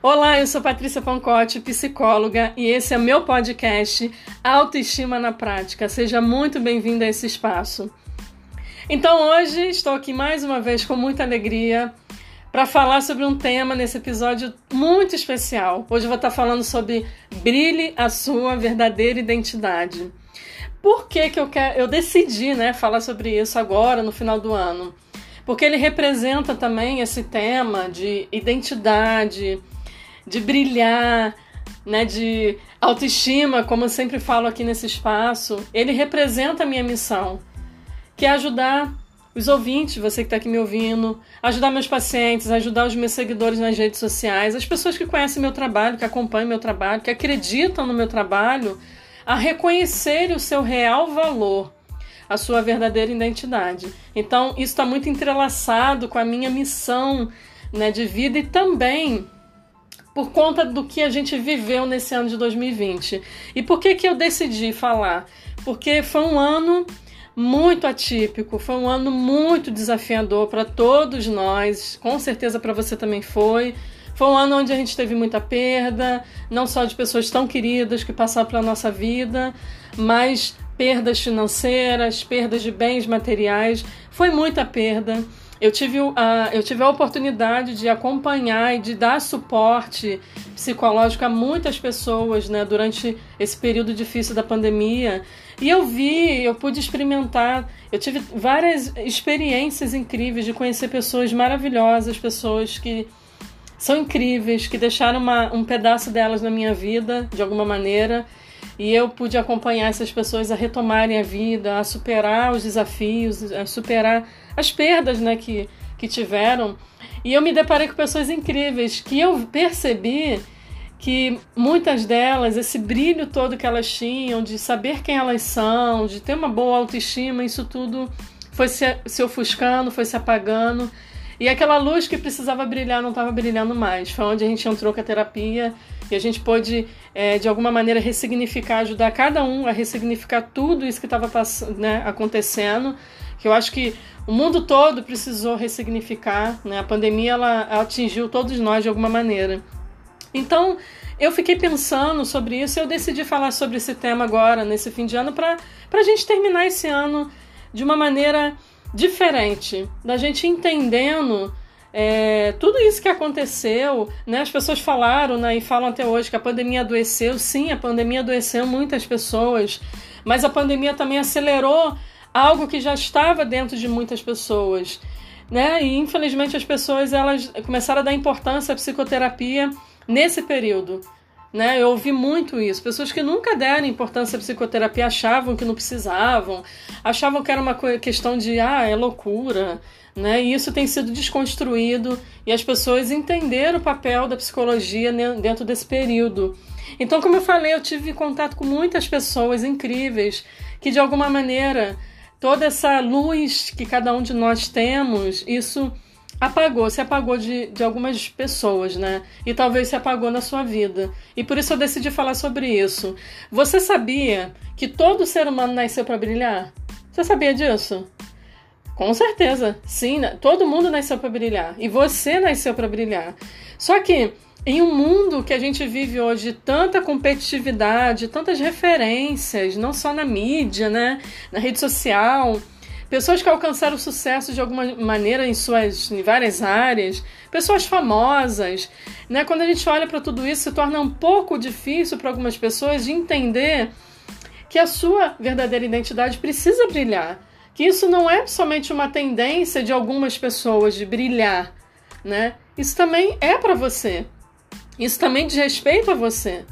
Olá, eu sou Patrícia Pancotti, psicóloga, e esse é meu podcast Autoestima na Prática. Seja muito bem-vindo a esse espaço. Então, hoje estou aqui mais uma vez com muita alegria para falar sobre um tema nesse episódio muito especial. Hoje vou estar falando sobre brilhe a sua verdadeira identidade. Por que, que eu, quero, eu decidi né, falar sobre isso agora, no final do ano? Porque ele representa também esse tema de identidade, de brilhar, né, de autoestima, como eu sempre falo aqui nesse espaço, ele representa a minha missão, que é ajudar os ouvintes, você que está aqui me ouvindo, ajudar meus pacientes, ajudar os meus seguidores nas redes sociais, as pessoas que conhecem meu trabalho, que acompanham meu trabalho, que acreditam no meu trabalho, a reconhecer o seu real valor, a sua verdadeira identidade. Então, isso está muito entrelaçado com a minha missão né, de vida e também por conta do que a gente viveu nesse ano de 2020. E por que, que eu decidi falar? Porque foi um ano muito atípico, foi um ano muito desafiador para todos nós, com certeza para você também foi. Foi um ano onde a gente teve muita perda, não só de pessoas tão queridas que passaram pela nossa vida, mas perdas financeiras, perdas de bens materiais. Foi muita perda. Eu tive, a, eu tive a oportunidade de acompanhar e de dar suporte psicológico a muitas pessoas né, durante esse período difícil da pandemia. E eu vi, eu pude experimentar, eu tive várias experiências incríveis de conhecer pessoas maravilhosas, pessoas que são incríveis, que deixaram uma, um pedaço delas na minha vida, de alguma maneira. E eu pude acompanhar essas pessoas a retomarem a vida, a superar os desafios, a superar as perdas né, que, que tiveram. E eu me deparei com pessoas incríveis que eu percebi que muitas delas, esse brilho todo que elas tinham, de saber quem elas são, de ter uma boa autoestima, isso tudo foi se, se ofuscando, foi se apagando. E aquela luz que precisava brilhar não estava brilhando mais. Foi onde a gente entrou com a terapia e a gente pôde, é, de alguma maneira, ressignificar, ajudar cada um a ressignificar tudo isso que estava né, acontecendo que eu acho que o mundo todo precisou ressignificar, né? A pandemia ela atingiu todos nós de alguma maneira. Então, eu fiquei pensando sobre isso e eu decidi falar sobre esse tema agora, nesse fim de ano, para a gente terminar esse ano de uma maneira diferente, da gente entendendo é, tudo isso que aconteceu, né? As pessoas falaram né, e falam até hoje que a pandemia adoeceu. Sim, a pandemia adoeceu muitas pessoas, mas a pandemia também acelerou algo que já estava dentro de muitas pessoas, né? E infelizmente as pessoas elas começaram a dar importância à psicoterapia nesse período. Né? Eu ouvi muito isso. Pessoas que nunca deram importância à psicoterapia achavam que não precisavam, achavam que era uma questão de ah, é loucura. Né? E isso tem sido desconstruído e as pessoas entenderam o papel da psicologia dentro desse período. Então, como eu falei, eu tive contato com muitas pessoas incríveis que de alguma maneira toda essa luz que cada um de nós temos, isso apagou, se apagou de, de algumas pessoas, né? E talvez se apagou na sua vida. E por isso eu decidi falar sobre isso. Você sabia que todo ser humano nasceu para brilhar? Você sabia disso? Com certeza, sim. Né? Todo mundo nasceu para brilhar. E você nasceu para brilhar. Só que em um mundo que a gente vive hoje, tanta competitividade, tantas referências, não só na mídia, né, na rede social, pessoas que alcançaram sucesso de alguma maneira em suas em várias áreas, pessoas famosas, né? Quando a gente olha para tudo isso, se torna um pouco difícil para algumas pessoas de entender que a sua verdadeira identidade precisa brilhar, que isso não é somente uma tendência de algumas pessoas de brilhar, né? Isso também é para você. Isso também diz respeito a você,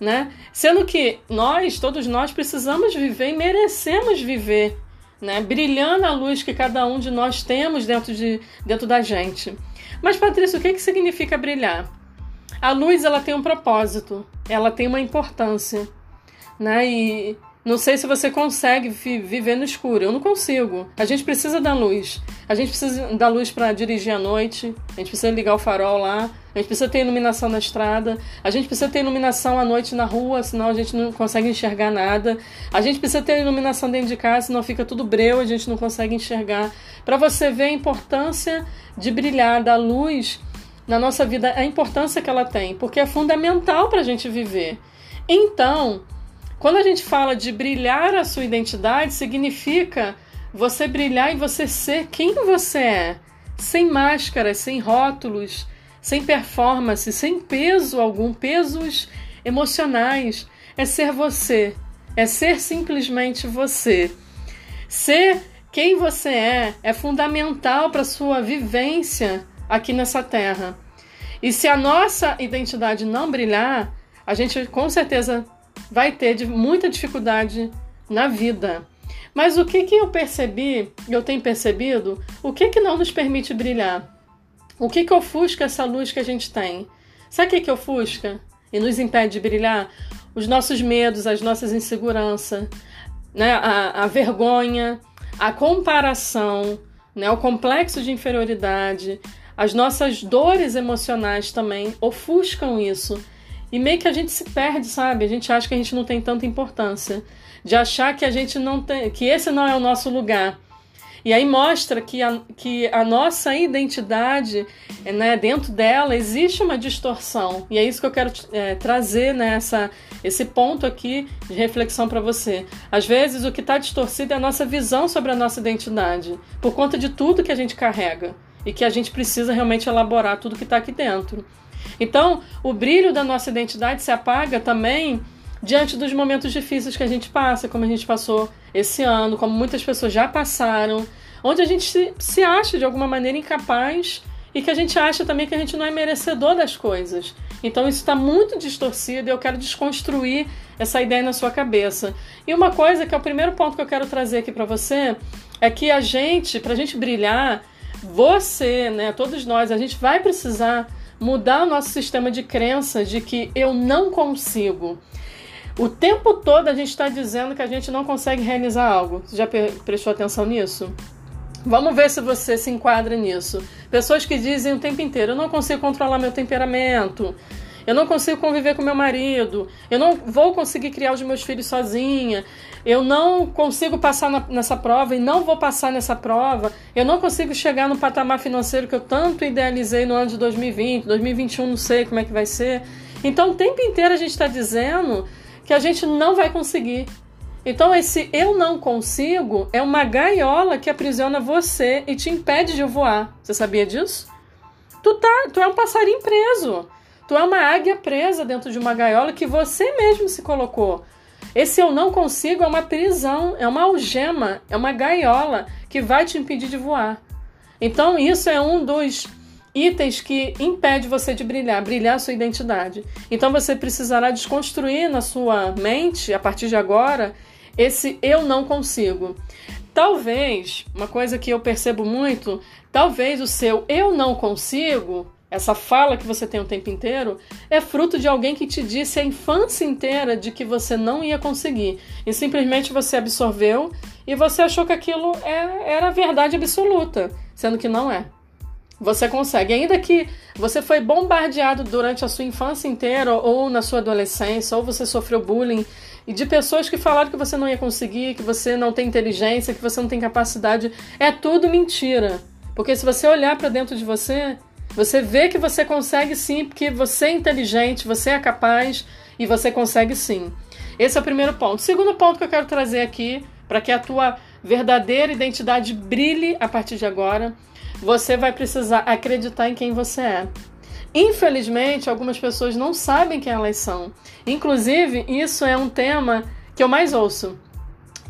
né? Sendo que nós, todos nós, precisamos viver e merecemos viver, né? Brilhando a luz que cada um de nós temos dentro, de, dentro da gente. Mas, Patrícia, o que, que significa brilhar? A luz, ela tem um propósito, ela tem uma importância, né? E não sei se você consegue viver no escuro. Eu não consigo. A gente precisa da luz. A gente precisa da luz para dirigir à noite. A gente precisa ligar o farol lá. A gente precisa ter iluminação na estrada. A gente precisa ter iluminação à noite na rua, senão a gente não consegue enxergar nada. A gente precisa ter iluminação dentro de casa, senão fica tudo breu, a gente não consegue enxergar. Para você ver a importância de brilhar, da luz na nossa vida a importância que ela tem, porque é fundamental para a gente viver. Então, quando a gente fala de brilhar a sua identidade, significa você brilhar e você ser quem você é, sem máscaras, sem rótulos, sem performance, sem peso algum, pesos emocionais. É ser você, é ser simplesmente você. Ser quem você é é fundamental para sua vivência aqui nessa terra. E se a nossa identidade não brilhar, a gente com certeza vai ter muita dificuldade na vida. Mas o que, que eu percebi, eu tenho percebido, o que, que não nos permite brilhar? O que, que ofusca essa luz que a gente tem? Sabe o que, que ofusca e nos impede de brilhar? Os nossos medos, as nossas inseguranças, né? a, a vergonha, a comparação, né? o complexo de inferioridade, as nossas dores emocionais também ofuscam isso. E meio que a gente se perde, sabe? A gente acha que a gente não tem tanta importância. De achar que a gente não tem. que esse não é o nosso lugar. E aí mostra que a, que a nossa identidade, né, dentro dela, existe uma distorção. E é isso que eu quero é, trazer nessa esse ponto aqui de reflexão para você. Às vezes o que está distorcido é a nossa visão sobre a nossa identidade, por conta de tudo que a gente carrega e que a gente precisa realmente elaborar tudo que está aqui dentro. Então, o brilho da nossa identidade se apaga também diante dos momentos difíceis que a gente passa, como a gente passou esse ano, como muitas pessoas já passaram, onde a gente se, se acha de alguma maneira incapaz e que a gente acha também que a gente não é merecedor das coisas. Então isso está muito distorcido e eu quero desconstruir essa ideia na sua cabeça. E uma coisa que é o primeiro ponto que eu quero trazer aqui para você é que a gente, para a gente brilhar, você, né, todos nós, a gente vai precisar mudar o nosso sistema de crença de que eu não consigo. O tempo todo a gente está dizendo que a gente não consegue realizar algo. Você já prestou atenção nisso? Vamos ver se você se enquadra nisso. Pessoas que dizem o tempo inteiro: eu não consigo controlar meu temperamento, eu não consigo conviver com meu marido, eu não vou conseguir criar os meus filhos sozinha, eu não consigo passar na, nessa prova e não vou passar nessa prova, eu não consigo chegar no patamar financeiro que eu tanto idealizei no ano de 2020, 2021, não sei como é que vai ser. Então, o tempo inteiro a gente está dizendo que a gente não vai conseguir. Então, esse eu não consigo é uma gaiola que aprisiona você e te impede de voar. Você sabia disso? Tu, tá, tu é um passarinho preso. Tu é uma águia presa dentro de uma gaiola que você mesmo se colocou. Esse eu não consigo é uma prisão, é uma algema, é uma gaiola que vai te impedir de voar. Então, isso é um dos itens que impede você de brilhar, brilhar sua identidade. Então, você precisará desconstruir na sua mente, a partir de agora, esse eu não consigo. Talvez, uma coisa que eu percebo muito, talvez o seu eu não consigo essa fala que você tem o tempo inteiro, é fruto de alguém que te disse a infância inteira de que você não ia conseguir. E simplesmente você absorveu e você achou que aquilo é, era verdade absoluta, sendo que não é. Você consegue. Ainda que você foi bombardeado durante a sua infância inteira ou na sua adolescência, ou você sofreu bullying, e de pessoas que falaram que você não ia conseguir, que você não tem inteligência, que você não tem capacidade, é tudo mentira. Porque se você olhar para dentro de você, você vê que você consegue sim, porque você é inteligente, você é capaz e você consegue sim. Esse é o primeiro ponto. O segundo ponto que eu quero trazer aqui, para que a tua verdadeira identidade brilhe a partir de agora, você vai precisar acreditar em quem você é. Infelizmente, algumas pessoas não sabem quem elas são. Inclusive, isso é um tema que eu mais ouço.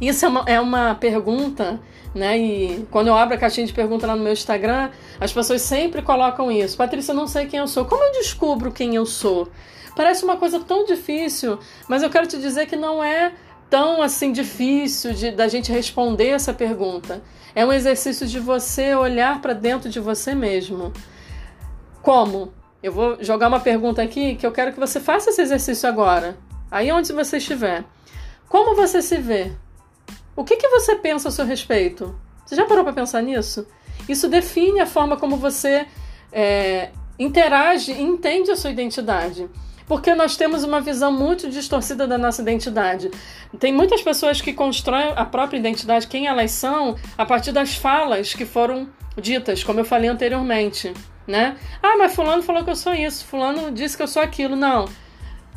Isso é uma, é uma pergunta né? E quando eu abro a caixinha de pergunta lá no meu Instagram, as pessoas sempre colocam isso. Patrícia, eu não sei quem eu sou. Como eu descubro quem eu sou? Parece uma coisa tão difícil, mas eu quero te dizer que não é tão assim difícil de, da gente responder essa pergunta. É um exercício de você olhar para dentro de você mesmo. Como? Eu vou jogar uma pergunta aqui que eu quero que você faça esse exercício agora. Aí onde você estiver. Como você se vê? O que, que você pensa a seu respeito? Você já parou para pensar nisso? Isso define a forma como você é, interage e entende a sua identidade. Porque nós temos uma visão muito distorcida da nossa identidade. Tem muitas pessoas que constroem a própria identidade, quem elas são, a partir das falas que foram ditas, como eu falei anteriormente. né? Ah, mas fulano falou que eu sou isso, fulano disse que eu sou aquilo. Não.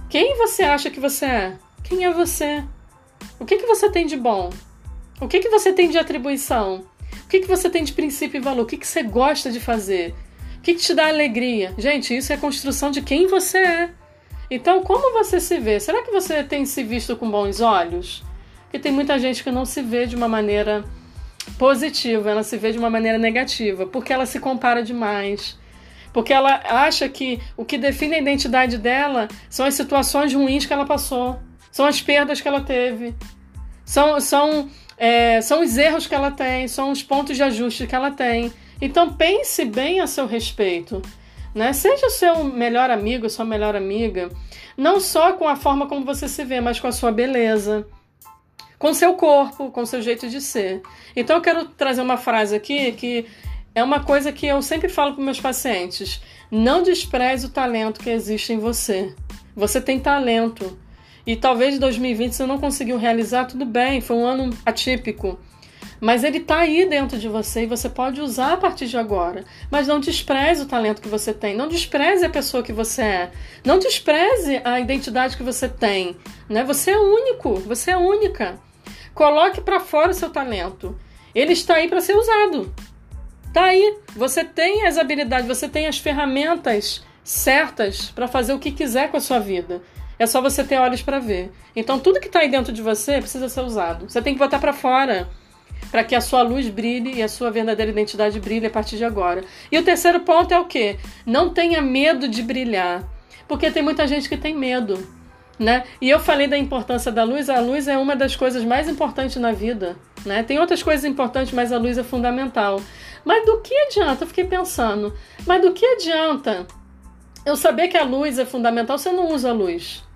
Quem você acha que você é? Quem é você? O que, que você tem de bom? O que, que você tem de atribuição? O que, que você tem de princípio e valor? O que, que você gosta de fazer? O que, que te dá alegria? Gente, isso é construção de quem você é. Então, como você se vê? Será que você tem se visto com bons olhos? Porque tem muita gente que não se vê de uma maneira positiva, ela se vê de uma maneira negativa, porque ela se compara demais. Porque ela acha que o que define a identidade dela são as situações ruins que ela passou, são as perdas que ela teve, são, são, é, são os erros que ela tem, são os pontos de ajuste que ela tem. Então pense bem a seu respeito. Né? Seja seu melhor amigo, sua melhor amiga, não só com a forma como você se vê, mas com a sua beleza, com seu corpo, com seu jeito de ser. Então eu quero trazer uma frase aqui que é uma coisa que eu sempre falo para meus pacientes: não despreze o talento que existe em você. Você tem talento. E talvez em 2020 você não conseguiu realizar, tudo bem, foi um ano atípico. Mas ele está aí dentro de você e você pode usar a partir de agora. Mas não despreze o talento que você tem, não despreze a pessoa que você é, não despreze a identidade que você tem. Né? Você é único, você é única. Coloque para fora o seu talento. Ele está aí para ser usado. Tá aí. Você tem as habilidades, você tem as ferramentas certas para fazer o que quiser com a sua vida. É só você ter olhos para ver. Então tudo que está aí dentro de você precisa ser usado. Você tem que botar para fora para que a sua luz brilhe e a sua verdadeira identidade brilhe a partir de agora. E o terceiro ponto é o quê? Não tenha medo de brilhar, porque tem muita gente que tem medo, né? E eu falei da importância da luz, a luz é uma das coisas mais importantes na vida, né? Tem outras coisas importantes, mas a luz é fundamental. Mas do que adianta? Eu fiquei pensando, mas do que adianta eu saber que a luz é fundamental se não uso a luz?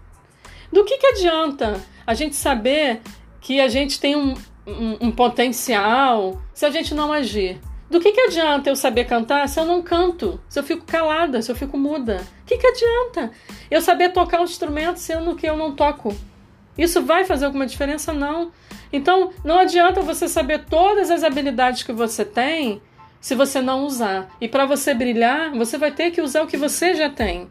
Do que, que adianta a gente saber que a gente tem um, um, um potencial se a gente não agir? Do que, que adianta eu saber cantar se eu não canto? Se eu fico calada, se eu fico muda? O que, que adianta eu saber tocar um instrumento sendo que eu não toco? Isso vai fazer alguma diferença? Não. Então, não adianta você saber todas as habilidades que você tem se você não usar. E para você brilhar, você vai ter que usar o que você já tem.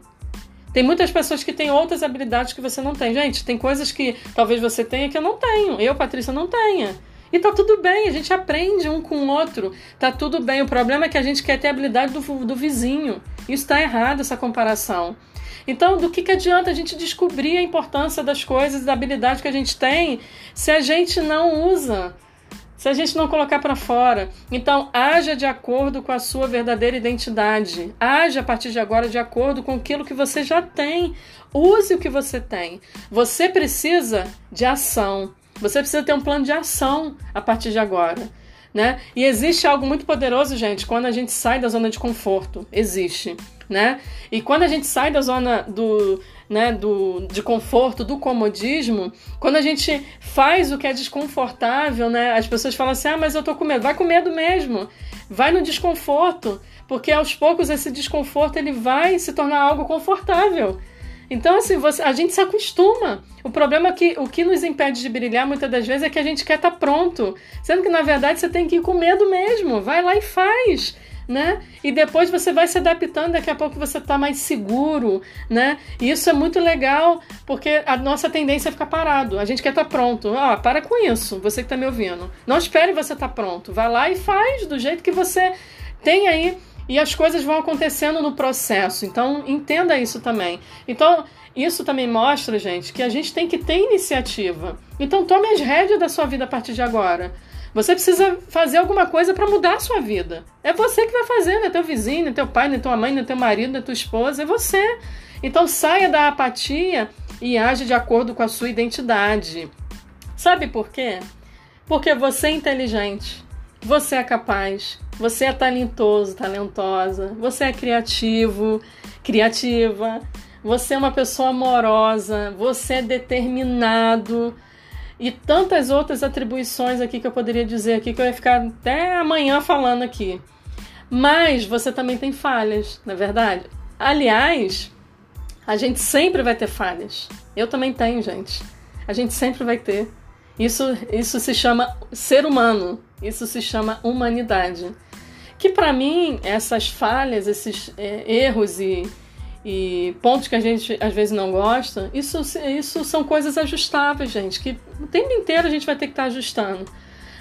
Tem muitas pessoas que têm outras habilidades que você não tem. Gente, tem coisas que talvez você tenha que eu não tenho. Eu, Patrícia, não tenha. E tá tudo bem, a gente aprende um com o outro. Tá tudo bem. O problema é que a gente quer ter a habilidade do, do vizinho. Isso está errado, essa comparação. Então, do que, que adianta a gente descobrir a importância das coisas, da habilidade que a gente tem, se a gente não usa? Se a gente não colocar para fora. Então, haja de acordo com a sua verdadeira identidade. Haja a partir de agora de acordo com aquilo que você já tem. Use o que você tem. Você precisa de ação. Você precisa ter um plano de ação a partir de agora. Né? E existe algo muito poderoso, gente, quando a gente sai da zona de conforto. Existe. Né? E quando a gente sai da zona do, né, do, de conforto, do comodismo, quando a gente faz o que é desconfortável, né, as pessoas falam assim: ah, mas eu tô com medo. Vai com medo mesmo. Vai no desconforto, porque aos poucos esse desconforto ele vai se tornar algo confortável. Então, assim, você, a gente se acostuma. O problema é que o que nos impede de brilhar muitas das vezes é que a gente quer estar tá pronto. Sendo que, na verdade, você tem que ir com medo mesmo. Vai lá e faz né? E depois você vai se adaptando, daqui a pouco você está mais seguro, né? E isso é muito legal, porque a nossa tendência é ficar parado. A gente quer estar tá pronto. Ó, para com isso, você que está me ouvindo. Não espere você estar tá pronto. Vai lá e faz do jeito que você tem aí. E as coisas vão acontecendo no processo. Então, entenda isso também. Então, isso também mostra, gente, que a gente tem que ter iniciativa. Então, tome as rédeas da sua vida a partir de agora. Você precisa fazer alguma coisa para mudar a sua vida. É você que vai fazer, não é teu vizinho, não é teu pai, não é tua mãe, não é teu marido, não é tua esposa, é você. Então saia da apatia e age de acordo com a sua identidade. Sabe por quê? Porque você é inteligente, você é capaz, você é talentoso, talentosa, você é criativo, criativa, você é uma pessoa amorosa, você é determinado, e tantas outras atribuições aqui que eu poderia dizer aqui que eu ia ficar até amanhã falando aqui. Mas você também tem falhas, na é verdade. Aliás, a gente sempre vai ter falhas. Eu também tenho, gente. A gente sempre vai ter. Isso, isso se chama ser humano. Isso se chama humanidade. Que para mim, essas falhas, esses é, erros e, e pontos que a gente às vezes não gosta, isso, isso são coisas ajustáveis, gente, que o tempo inteiro a gente vai ter que estar tá ajustando.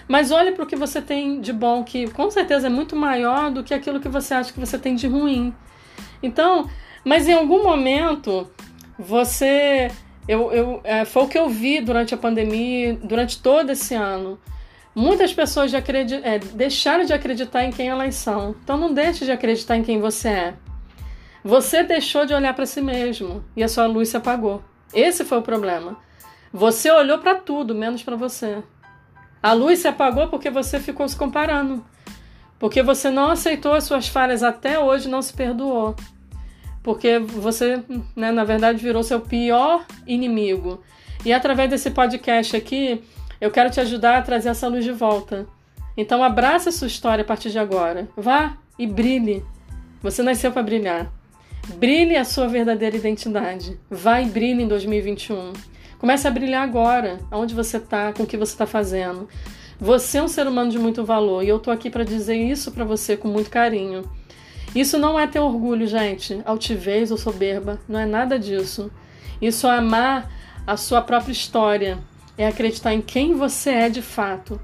Mas olhe para o que você tem de bom, que com certeza é muito maior do que aquilo que você acha que você tem de ruim. Então, mas em algum momento você. Eu, eu, é, foi o que eu vi durante a pandemia, durante todo esse ano. Muitas pessoas de é, deixaram de acreditar em quem elas são. Então não deixe de acreditar em quem você é. Você deixou de olhar para si mesmo e a sua luz se apagou. Esse foi o problema. Você olhou para tudo, menos para você. A luz se apagou porque você ficou se comparando. Porque você não aceitou as suas falhas até hoje, não se perdoou. Porque você, né, na verdade, virou seu pior inimigo. E através desse podcast aqui, eu quero te ajudar a trazer essa luz de volta. Então abraça a sua história a partir de agora. Vá e brilhe. Você nasceu para brilhar. Brilhe a sua verdadeira identidade. Vá e brilhe em 2021. Comece a brilhar agora, aonde você está, com o que você está fazendo. Você é um ser humano de muito valor e eu tô aqui para dizer isso para você com muito carinho. Isso não é ter orgulho, gente, altivez ou soberba, não é nada disso. Isso é amar a sua própria história, é acreditar em quem você é de fato.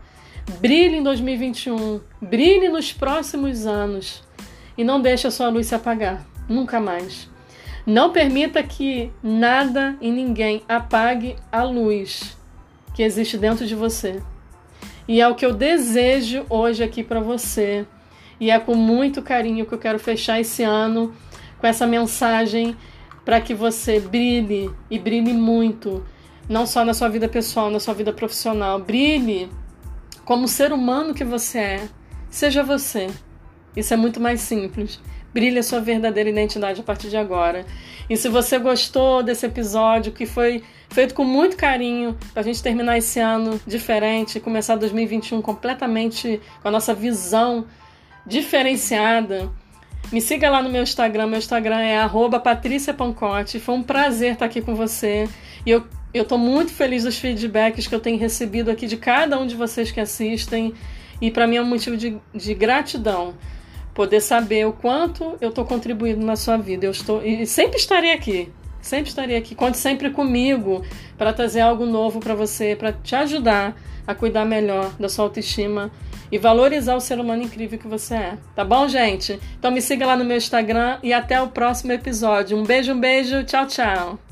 Brilhe em 2021, brilhe nos próximos anos e não deixe a sua luz se apagar, nunca mais. Não permita que nada e ninguém apague a luz que existe dentro de você. E é o que eu desejo hoje aqui para você. E é com muito carinho que eu quero fechar esse ano com essa mensagem para que você brilhe e brilhe muito, não só na sua vida pessoal, na sua vida profissional. Brilhe como ser humano que você é. Seja você. Isso é muito mais simples. Brilhe a sua verdadeira identidade a partir de agora. E se você gostou desse episódio, que foi feito com muito carinho, para a gente terminar esse ano diferente, começar 2021 completamente com a nossa visão diferenciada. Me siga lá no meu Instagram. Meu Instagram é @patriciapancote. Foi um prazer estar aqui com você. E eu eu estou muito feliz dos feedbacks que eu tenho recebido aqui de cada um de vocês que assistem. E para mim é um motivo de, de gratidão poder saber o quanto eu estou contribuindo na sua vida. Eu estou e sempre estarei aqui, sempre estarei aqui. Conte sempre comigo para trazer algo novo para você, para te ajudar a cuidar melhor da sua autoestima e valorizar o ser humano incrível que você é. Tá bom, gente? Então me siga lá no meu Instagram e até o próximo episódio. Um beijo, um beijo, tchau, tchau.